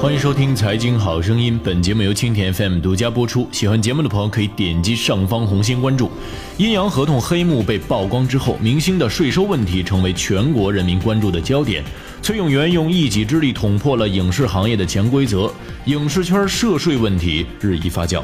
欢迎收听《财经好声音》，本节目由青田 FM 独家播出。喜欢节目的朋友可以点击上方红心关注。阴阳合同黑幕被曝光之后，明星的税收问题成为全国人民关注的焦点。崔永元用一己之力捅破了影视行业的潜规则，影视圈涉税问题日益发酵。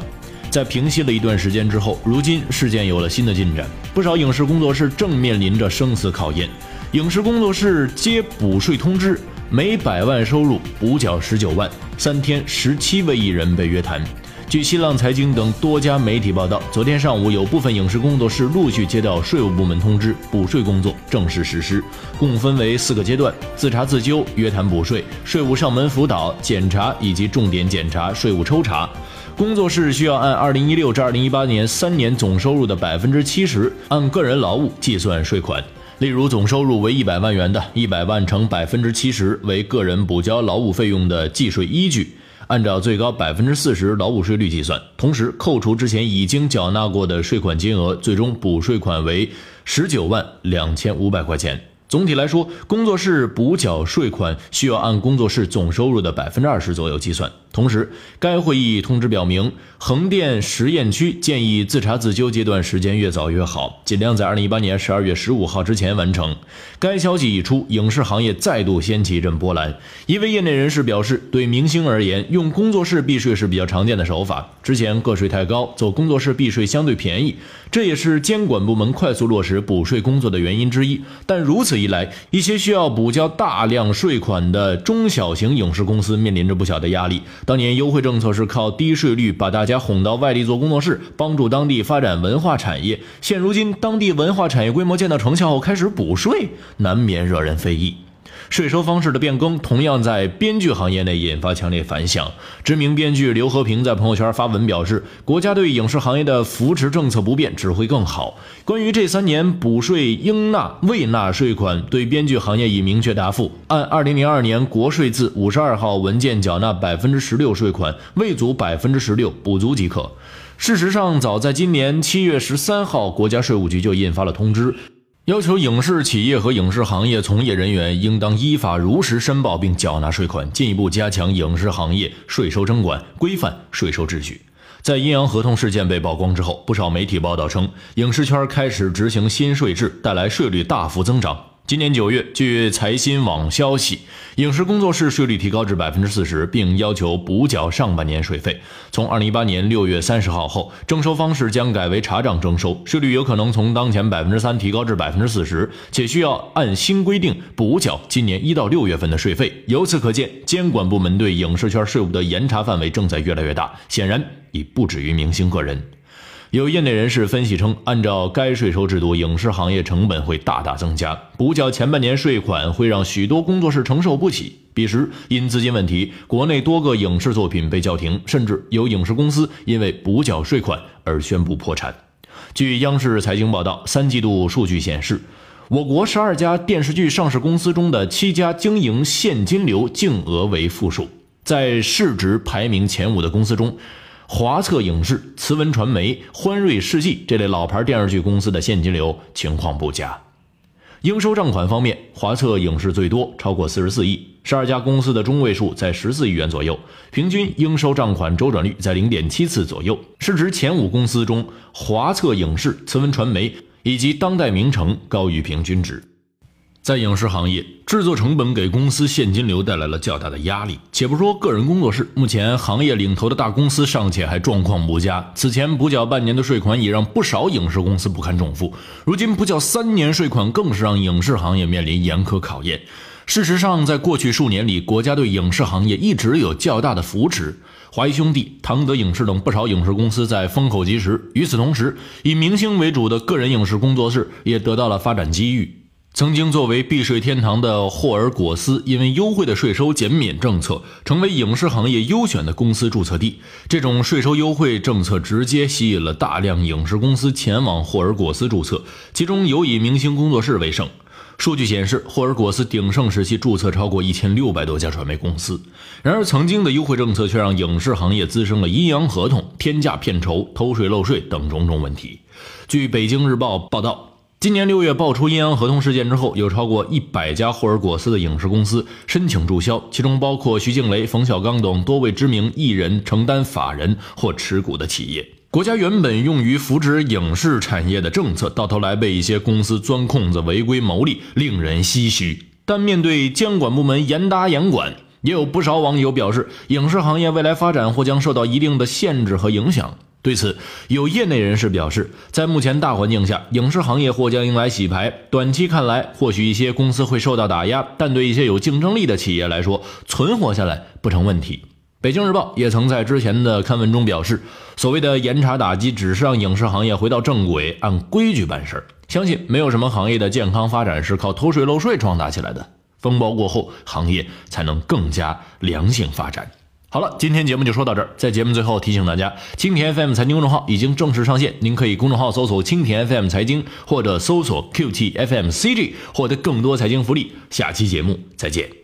在平息了一段时间之后，如今事件有了新的进展，不少影视工作室正面临着生死考验。影视工作室接补税通知。每百万收入补缴十九万，三天十七位艺人被约谈。据新浪财经等多家媒体报道，昨天上午有部分影视工作室陆续接到税务部门通知，补税工作正式实施，共分为四个阶段：自查自纠、约谈补税、税务上门辅导、检查以及重点检查、税务抽查。工作室需要按二零一六至二零一八年三年总收入的百分之七十，按个人劳务计算税款。例如，总收入为一百万元的，一百万乘百分之七十为个人补交劳务费用的计税依据，按照最高百分之四十劳务税率计算，同时扣除之前已经缴纳过的税款金额，最终补税款为十九万两千五百块钱。总体来说，工作室补缴税款需要按工作室总收入的百分之二十左右计算。同时，该会议通知表明，横店实验区建议自查自纠阶段时间越早越好，尽量在二零一八年十二月十五号之前完成。该消息一出，影视行业再度掀起一阵波澜。一位业内人士表示，对明星而言，用工作室避税是比较常见的手法。之前个税太高，走工作室避税相对便宜，这也是监管部门快速落实补税工作的原因之一。但如此来，一些需要补交大量税款的中小型影视公司面临着不小的压力。当年优惠政策是靠低税率把大家哄到外地做工作室，帮助当地发展文化产业。现如今，当地文化产业规模见到成效后，开始补税，难免惹人非议。税收方式的变更，同样在编剧行业内引发强烈反响。知名编剧刘和平在朋友圈发文表示，国家对影视行业的扶持政策不变，只会更好。关于这三年补税应纳未纳税款，对编剧行业已明确答复：按二零零二年国税字五十二号文件缴纳百分之十六税款，未足百分之十六补足即可。事实上，早在今年七月十三号，国家税务局就印发了通知。要求影视企业和影视行业从业人员应当依法如实申报并缴纳税款，进一步加强影视行业税收征管，规范税收秩序。在阴阳合同事件被曝光之后，不少媒体报道称，影视圈开始执行新税制，带来税率大幅增长。今年九月，据财新网消息，影视工作室税率提高至百分之四十，并要求补缴上半年税费。从二零一八年六月三十号后，征收方式将改为查账征收，税率有可能从当前百分之三提高至百分之四十，且需要按新规定补缴今年一到六月份的税费。由此可见，监管部门对影视圈税务的严查范围正在越来越大，显然已不止于明星个人。有业内人士分析称，按照该税收制度，影视行业成本会大大增加，补缴前半年税款会让许多工作室承受不起。彼时，因资金问题，国内多个影视作品被叫停，甚至有影视公司因为补缴税款而宣布破产。据央视财经报道，三季度数据显示，我国十二家电视剧上市公司中的七家经营现金流净额为负数，在市值排名前五的公司中。华策影视、慈文传媒、欢瑞世纪这类老牌电视剧公司的现金流情况不佳。应收账款方面，华策影视最多，超过四十四亿，十二家公司的中位数在十四亿元左右，平均应收账款周转率在零点七次左右。市值前五公司中，华策影视、慈文传媒以及当代名城高于平均值。在影视行业，制作成本给公司现金流带来了较大的压力。且不说个人工作室，目前行业领头的大公司尚且还状况不佳。此前补缴半年的税款也让不少影视公司不堪重负，如今补缴三年税款，更是让影视行业面临严苛考验。事实上，在过去数年里，国家对影视行业一直有较大的扶持，华谊兄弟、唐德影视等不少影视公司在风口及时。与此同时，以明星为主的个人影视工作室也得到了发展机遇。曾经作为避税天堂的霍尔果斯，因为优惠的税收减免政策，成为影视行业优选的公司注册地。这种税收优惠政策直接吸引了大量影视公司前往霍尔果斯注册，其中有以明星工作室为胜。数据显示，霍尔果斯鼎盛时期注册超过一千六百多家传媒公司。然而，曾经的优惠政策却让影视行业滋生了阴阳合同、天价片酬、偷税漏税等种种问题。据北京日报报道。今年六月爆出阴阳合同事件之后，有超过一百家霍尔果斯的影视公司申请注销，其中包括徐静蕾、冯小刚等多位知名艺人承担法人或持股的企业。国家原本用于扶持影视产业的政策，到头来被一些公司钻空子、违规牟利，令人唏嘘。但面对监管部门严打严管，也有不少网友表示，影视行业未来发展或将受到一定的限制和影响。对此，有业内人士表示，在目前大环境下，影视行业或将迎来洗牌。短期看来，或许一些公司会受到打压，但对一些有竞争力的企业来说，存活下来不成问题。北京日报也曾在之前的刊文中表示，所谓的严查打击，只是让影视行业回到正轨，按规矩办事儿。相信没有什么行业的健康发展是靠偷税漏税壮大起来的。风暴过后，行业才能更加良性发展。好了，今天节目就说到这儿。在节目最后提醒大家，蜻蜓 FM 财经公众号已经正式上线，您可以公众号搜索“蜻蜓 FM 财经”或者搜索 “QT FM CG” 获得更多财经福利。下期节目再见。